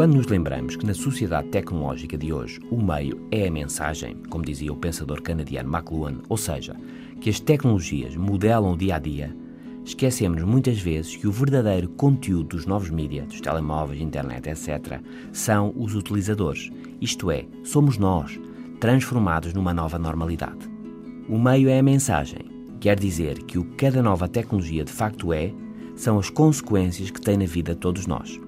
Quando nos lembramos que na sociedade tecnológica de hoje o meio é a mensagem, como dizia o pensador canadiano McLuhan, ou seja, que as tecnologias modelam o dia a dia, esquecemos muitas vezes que o verdadeiro conteúdo dos novos mídias, dos telemóveis, internet, etc., são os utilizadores, isto é, somos nós, transformados numa nova normalidade. O meio é a mensagem, quer dizer que o que cada nova tecnologia de facto é, são as consequências que tem na vida de todos nós.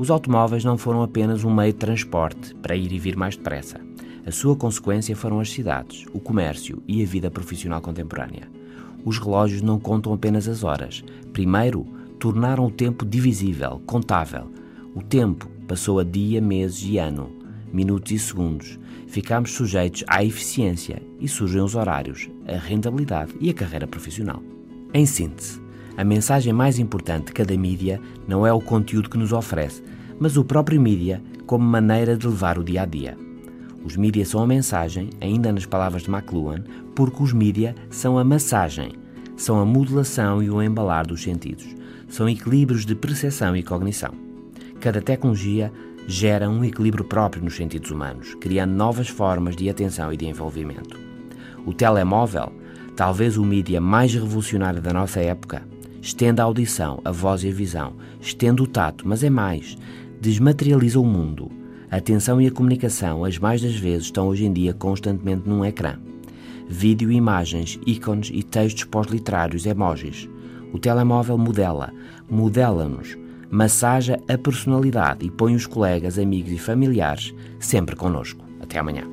Os automóveis não foram apenas um meio de transporte para ir e vir mais depressa. A sua consequência foram as cidades, o comércio e a vida profissional contemporânea. Os relógios não contam apenas as horas. Primeiro, tornaram o tempo divisível, contável. O tempo passou a dia, meses e ano, minutos e segundos. Ficámos sujeitos à eficiência e surgem os horários, a rentabilidade e a carreira profissional. Em síntese, a mensagem mais importante de cada mídia não é o conteúdo que nos oferece, mas o próprio mídia como maneira de levar o dia a dia. Os mídia são a mensagem, ainda nas palavras de McLuhan, porque os mídia são a massagem, são a modulação e o embalar dos sentidos, são equilíbrios de percepção e cognição. Cada tecnologia gera um equilíbrio próprio nos sentidos humanos, criando novas formas de atenção e de envolvimento. O telemóvel, talvez o mídia mais revolucionário da nossa época, estende a audição, a voz e a visão, estende o tato, mas é mais, desmaterializa o mundo. A atenção e a comunicação, as mais das vezes, estão hoje em dia constantemente num ecrã. Vídeo, imagens, ícones e textos pós-literários, emojis. O telemóvel modela, modela-nos, massaja a personalidade e põe os colegas, amigos e familiares sempre connosco. Até amanhã.